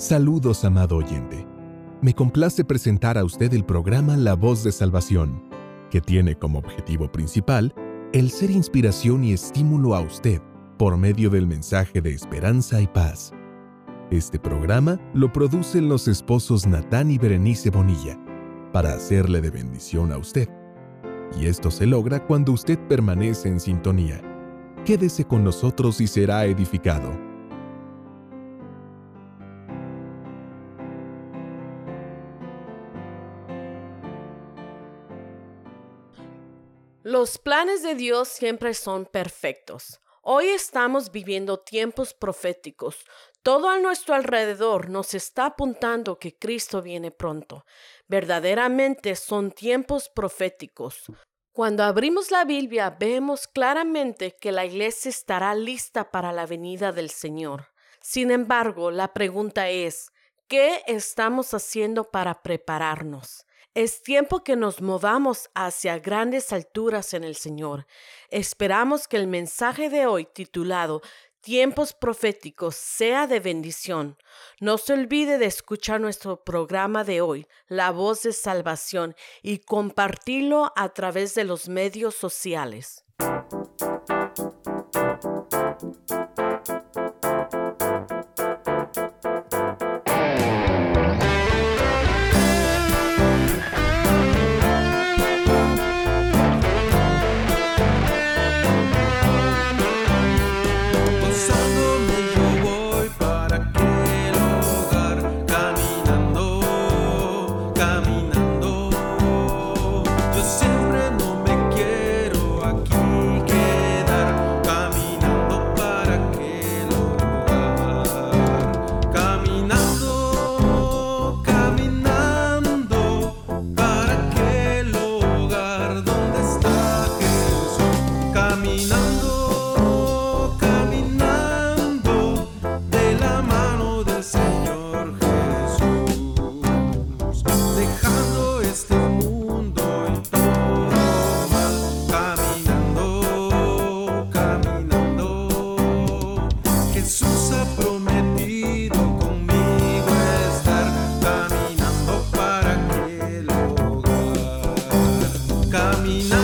Saludos, amado oyente. Me complace presentar a usted el programa La Voz de Salvación, que tiene como objetivo principal el ser inspiración y estímulo a usted por medio del mensaje de esperanza y paz. Este programa lo producen los esposos Natán y Berenice Bonilla para hacerle de bendición a usted. Y esto se logra cuando usted permanece en sintonía. Quédese con nosotros y será edificado. Los planes de Dios siempre son perfectos. Hoy estamos viviendo tiempos proféticos. Todo a nuestro alrededor nos está apuntando que Cristo viene pronto. Verdaderamente son tiempos proféticos. Cuando abrimos la Biblia vemos claramente que la iglesia estará lista para la venida del Señor. Sin embargo, la pregunta es, ¿qué estamos haciendo para prepararnos? Es tiempo que nos movamos hacia grandes alturas en el Señor. Esperamos que el mensaje de hoy titulado Tiempos proféticos sea de bendición. No se olvide de escuchar nuestro programa de hoy, La voz de salvación, y compartirlo a través de los medios sociales. Nina.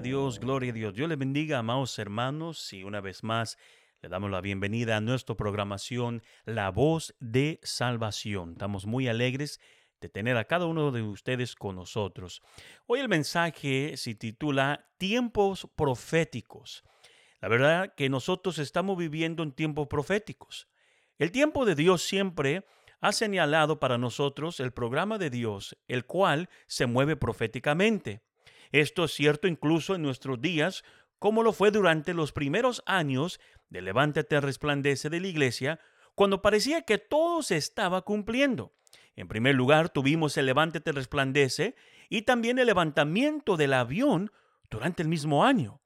Dios, gloria a Dios. Dios le bendiga, amados hermanos, y una vez más le damos la bienvenida a nuestra programación La Voz de Salvación. Estamos muy alegres de tener a cada uno de ustedes con nosotros. Hoy el mensaje se titula Tiempos proféticos. La verdad que nosotros estamos viviendo en tiempos proféticos. El tiempo de Dios siempre ha señalado para nosotros el programa de Dios, el cual se mueve proféticamente. Esto es cierto incluso en nuestros días, como lo fue durante los primeros años de Levántate resplandece de la iglesia, cuando parecía que todo se estaba cumpliendo. En primer lugar, tuvimos el Levántate resplandece y también el levantamiento del avión durante el mismo año.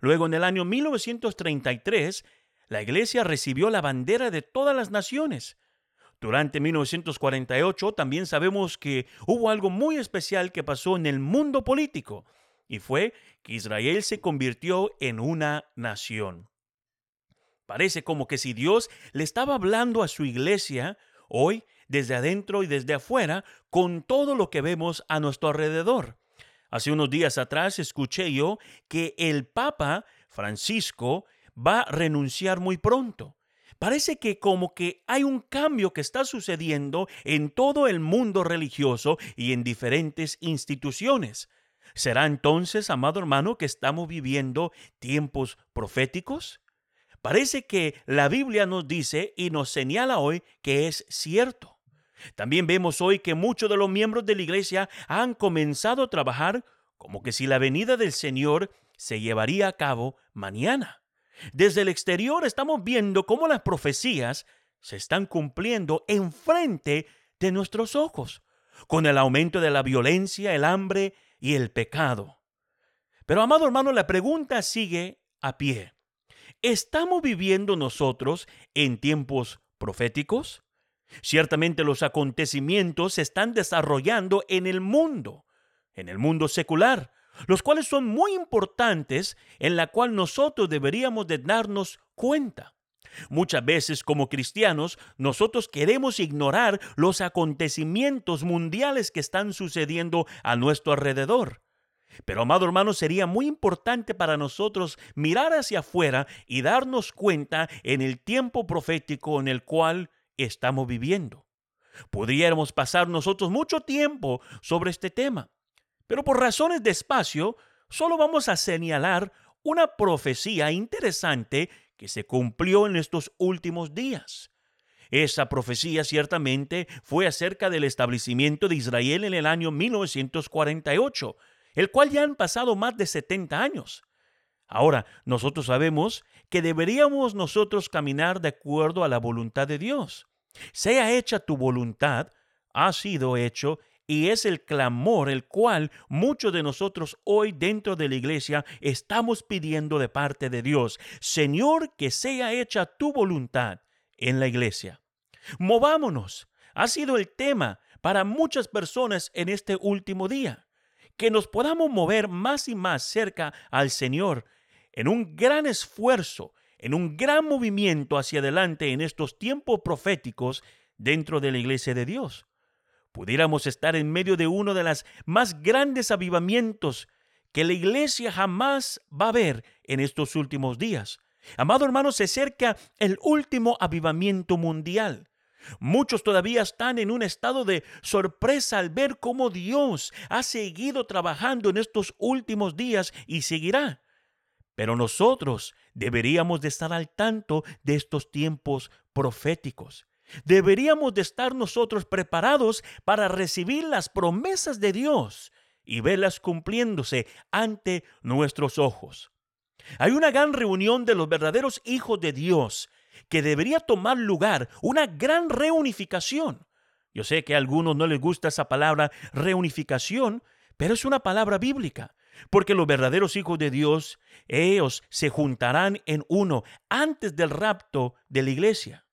Luego, en el año 1933, la iglesia recibió la bandera de todas las naciones. Durante 1948 también sabemos que hubo algo muy especial que pasó en el mundo político, y fue que Israel se convirtió en una nación. Parece como que si Dios le estaba hablando a su iglesia hoy, desde adentro y desde afuera, con todo lo que vemos a nuestro alrededor. Hace unos días atrás escuché yo que el Papa Francisco va a renunciar muy pronto. Parece que como que hay un cambio que está sucediendo en todo el mundo religioso y en diferentes instituciones. ¿Será entonces, amado hermano, que estamos viviendo tiempos proféticos? Parece que la Biblia nos dice y nos señala hoy que es cierto. También vemos hoy que muchos de los miembros de la iglesia han comenzado a trabajar como que si la venida del Señor se llevaría a cabo mañana. Desde el exterior estamos viendo cómo las profecías se están cumpliendo enfrente de nuestros ojos, con el aumento de la violencia, el hambre y el pecado. Pero, amado hermano, la pregunta sigue a pie. ¿Estamos viviendo nosotros en tiempos proféticos? Ciertamente los acontecimientos se están desarrollando en el mundo, en el mundo secular, los cuales son muy importantes en la cual nosotros deberíamos de darnos cuenta. Muchas veces como cristianos nosotros queremos ignorar los acontecimientos mundiales que están sucediendo a nuestro alrededor. Pero, amado hermano, sería muy importante para nosotros mirar hacia afuera y darnos cuenta en el tiempo profético en el cual estamos viviendo. Podríamos pasar nosotros mucho tiempo sobre este tema, pero por razones de espacio, solo vamos a señalar una profecía interesante que se cumplió en estos últimos días. Esa profecía ciertamente fue acerca del establecimiento de Israel en el año 1948, el cual ya han pasado más de 70 años. Ahora, nosotros sabemos que deberíamos nosotros caminar de acuerdo a la voluntad de Dios. Sea hecha tu voluntad, ha sido hecho y es el clamor el cual muchos de nosotros hoy dentro de la iglesia estamos pidiendo de parte de Dios. Señor, que sea hecha tu voluntad en la iglesia. Movámonos. Ha sido el tema para muchas personas en este último día. Que nos podamos mover más y más cerca al Señor en un gran esfuerzo, en un gran movimiento hacia adelante en estos tiempos proféticos dentro de la iglesia de Dios pudiéramos estar en medio de uno de los más grandes avivamientos que la iglesia jamás va a ver en estos últimos días. Amado hermano, se acerca el último avivamiento mundial. Muchos todavía están en un estado de sorpresa al ver cómo Dios ha seguido trabajando en estos últimos días y seguirá. Pero nosotros deberíamos de estar al tanto de estos tiempos proféticos. Deberíamos de estar nosotros preparados para recibir las promesas de Dios y verlas cumpliéndose ante nuestros ojos. Hay una gran reunión de los verdaderos hijos de Dios que debería tomar lugar, una gran reunificación. Yo sé que a algunos no les gusta esa palabra reunificación, pero es una palabra bíblica, porque los verdaderos hijos de Dios, ellos se juntarán en uno antes del rapto de la iglesia.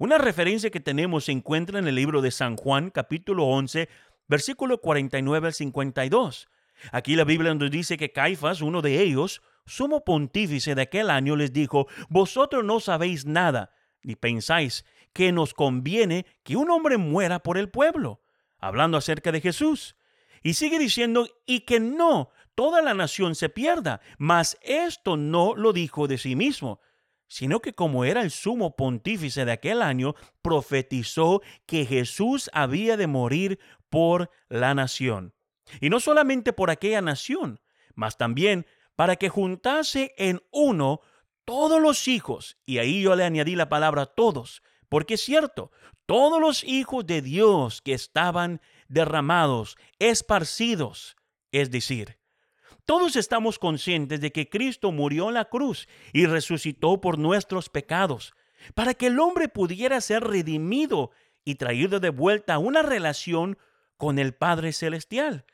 Una referencia que tenemos se encuentra en el libro de San Juan, capítulo 11, versículo 49 al 52. Aquí la Biblia nos dice que Caifás, uno de ellos, sumo pontífice de aquel año, les dijo, vosotros no sabéis nada, ni pensáis que nos conviene que un hombre muera por el pueblo, hablando acerca de Jesús. Y sigue diciendo, y que no toda la nación se pierda. Mas esto no lo dijo de sí mismo, sino que como era el sumo pontífice de aquel año, profetizó que Jesús había de morir por la nación. Y no solamente por aquella nación, mas también para que juntase en uno todos los hijos. Y ahí yo le añadí la palabra todos, porque es cierto, todos los hijos de Dios que estaban derramados, esparcidos, es decir, todos estamos conscientes de que Cristo murió en la cruz y resucitó por nuestros pecados, para que el hombre pudiera ser redimido y traído de vuelta a una relación con el Padre Celestial.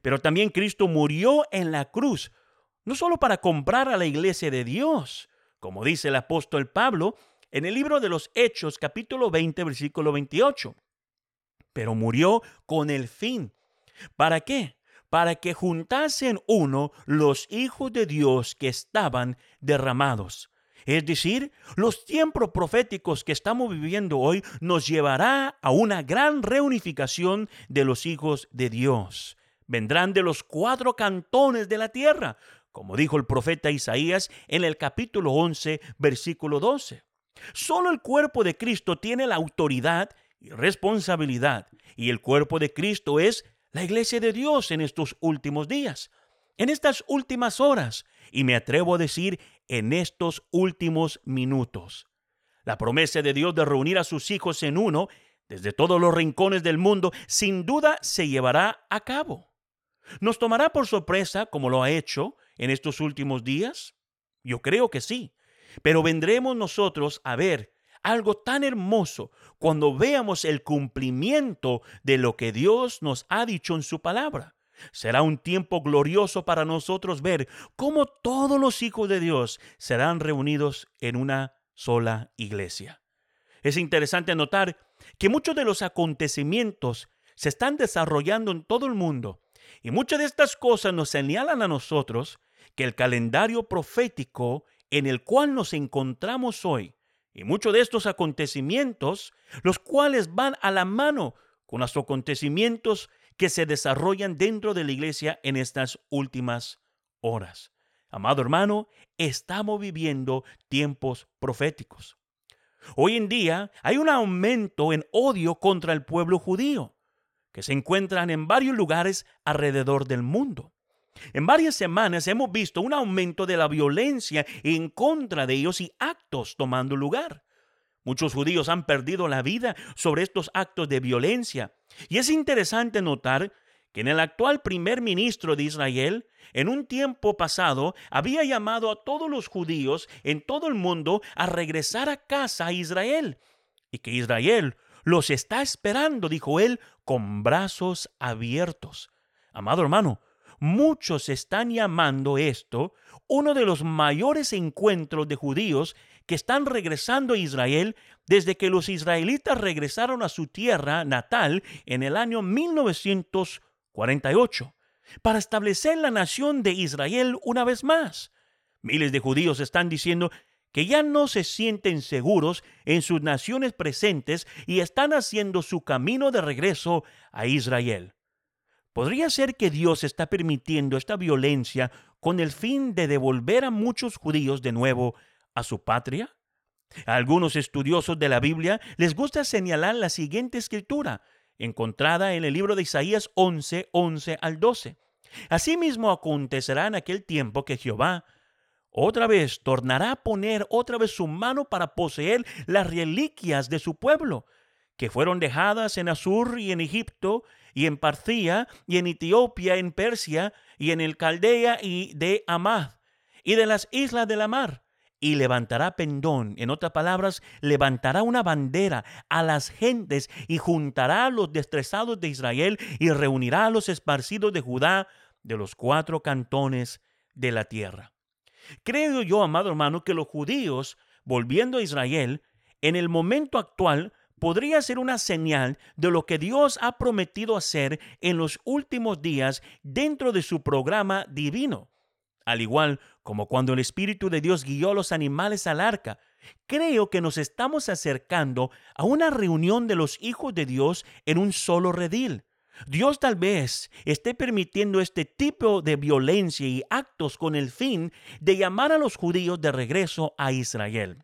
Pero también Cristo murió en la cruz, no solo para comprar a la iglesia de Dios, como dice el apóstol Pablo en el libro de los Hechos capítulo 20 versículo 28, pero murió con el fin. ¿Para qué? Para que juntasen uno los hijos de Dios que estaban derramados. Es decir, los tiempos proféticos que estamos viviendo hoy nos llevará a una gran reunificación de los hijos de Dios. Vendrán de los cuatro cantones de la tierra, como dijo el profeta Isaías en el capítulo 11, versículo 12. Solo el cuerpo de Cristo tiene la autoridad y responsabilidad, y el cuerpo de Cristo es la iglesia de Dios en estos últimos días, en estas últimas horas y me atrevo a decir en estos últimos minutos. La promesa de Dios de reunir a sus hijos en uno desde todos los rincones del mundo sin duda se llevará a cabo. ¿Nos tomará por sorpresa como lo ha hecho en estos últimos días? Yo creo que sí, pero vendremos nosotros a ver algo tan hermoso cuando veamos el cumplimiento de lo que Dios nos ha dicho en su palabra. Será un tiempo glorioso para nosotros ver cómo todos los hijos de Dios serán reunidos en una sola iglesia. Es interesante notar que muchos de los acontecimientos se están desarrollando en todo el mundo y muchas de estas cosas nos señalan a nosotros que el calendario profético en el cual nos encontramos hoy y muchos de estos acontecimientos, los cuales van a la mano con los acontecimientos que se desarrollan dentro de la iglesia en estas últimas horas. Amado hermano, estamos viviendo tiempos proféticos. Hoy en día hay un aumento en odio contra el pueblo judío, que se encuentran en varios lugares alrededor del mundo. En varias semanas hemos visto un aumento de la violencia en contra de ellos y actos tomando lugar. Muchos judíos han perdido la vida sobre estos actos de violencia. Y es interesante notar que en el actual primer ministro de Israel, en un tiempo pasado, había llamado a todos los judíos en todo el mundo a regresar a casa a Israel. Y que Israel los está esperando, dijo él, con brazos abiertos. Amado hermano, Muchos están llamando esto uno de los mayores encuentros de judíos que están regresando a Israel desde que los israelitas regresaron a su tierra natal en el año 1948 para establecer la nación de Israel una vez más. Miles de judíos están diciendo que ya no se sienten seguros en sus naciones presentes y están haciendo su camino de regreso a Israel. ¿Podría ser que Dios está permitiendo esta violencia con el fin de devolver a muchos judíos de nuevo a su patria? A algunos estudiosos de la Biblia les gusta señalar la siguiente escritura, encontrada en el libro de Isaías 11, 11 al 12. Asimismo acontecerá en aquel tiempo que Jehová otra vez tornará a poner otra vez su mano para poseer las reliquias de su pueblo, que fueron dejadas en Asur y en Egipto y en Parcía, y en Etiopía, en Persia, y en el Caldea y de Amad, y de las islas de la mar. Y levantará pendón, en otras palabras, levantará una bandera a las gentes y juntará a los destrezados de Israel y reunirá a los esparcidos de Judá de los cuatro cantones de la tierra. Creo yo, amado hermano, que los judíos, volviendo a Israel, en el momento actual podría ser una señal de lo que Dios ha prometido hacer en los últimos días dentro de su programa divino. Al igual como cuando el Espíritu de Dios guió a los animales al arca, creo que nos estamos acercando a una reunión de los hijos de Dios en un solo redil, Dios tal vez esté permitiendo este tipo de violencia y actos con el fin de llamar a los judíos de regreso a Israel.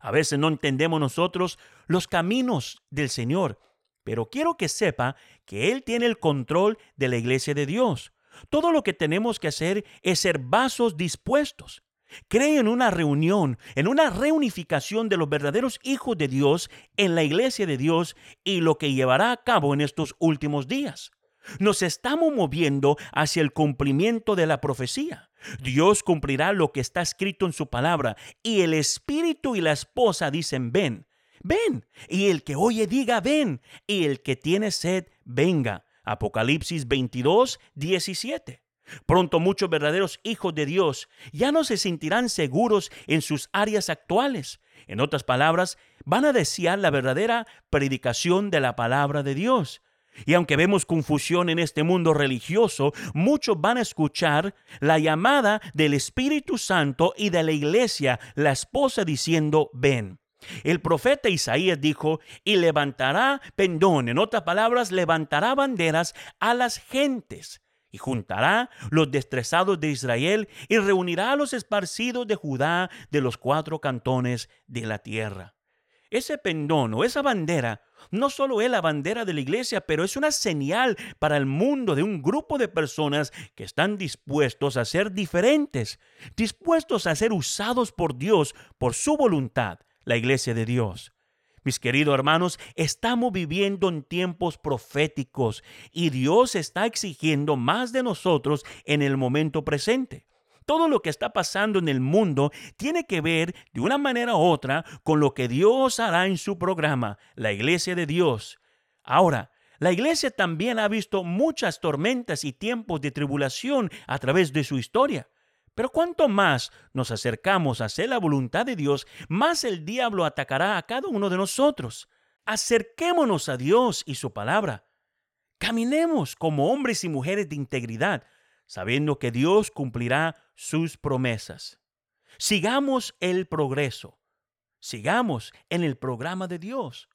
A veces no entendemos nosotros los caminos del Señor, pero quiero que sepa que Él tiene el control de la iglesia de Dios. Todo lo que tenemos que hacer es ser vasos dispuestos. Cree en una reunión, en una reunificación de los verdaderos hijos de Dios en la iglesia de Dios y lo que llevará a cabo en estos últimos días. Nos estamos moviendo hacia el cumplimiento de la profecía. Dios cumplirá lo que está escrito en su palabra y el espíritu y la esposa dicen ven, ven, y el que oye diga ven, y el que tiene sed venga. Apocalipsis 22, 17. Pronto muchos verdaderos hijos de Dios ya no se sentirán seguros en sus áreas actuales. En otras palabras, van a desear la verdadera predicación de la palabra de Dios. Y aunque vemos confusión en este mundo religioso, muchos van a escuchar la llamada del Espíritu Santo y de la iglesia, la esposa diciendo, ven. El profeta Isaías dijo, y levantará pendón, en otras palabras, levantará banderas a las gentes, y juntará los destrezados de Israel, y reunirá a los esparcidos de Judá de los cuatro cantones de la tierra. Ese pendón o esa bandera no solo es la bandera de la iglesia, pero es una señal para el mundo de un grupo de personas que están dispuestos a ser diferentes, dispuestos a ser usados por Dios por su voluntad, la iglesia de Dios. Mis queridos hermanos, estamos viviendo en tiempos proféticos y Dios está exigiendo más de nosotros en el momento presente. Todo lo que está pasando en el mundo tiene que ver de una manera u otra con lo que Dios hará en su programa, la iglesia de Dios. Ahora, la iglesia también ha visto muchas tormentas y tiempos de tribulación a través de su historia. Pero cuanto más nos acercamos a hacer la voluntad de Dios, más el diablo atacará a cada uno de nosotros. Acerquémonos a Dios y su palabra. Caminemos como hombres y mujeres de integridad, sabiendo que Dios cumplirá sus promesas. Sigamos el progreso. Sigamos en el programa de Dios.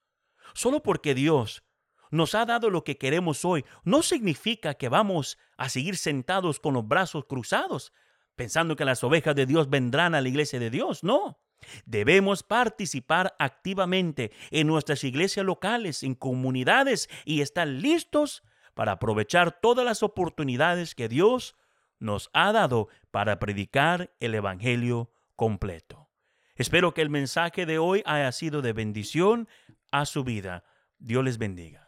Solo porque Dios nos ha dado lo que queremos hoy, no significa que vamos a seguir sentados con los brazos cruzados, pensando que las ovejas de Dios vendrán a la iglesia de Dios. No. Debemos participar activamente en nuestras iglesias locales, en comunidades y estar listos para aprovechar todas las oportunidades que Dios nos ha dado para predicar el Evangelio completo. Espero que el mensaje de hoy haya sido de bendición a su vida. Dios les bendiga.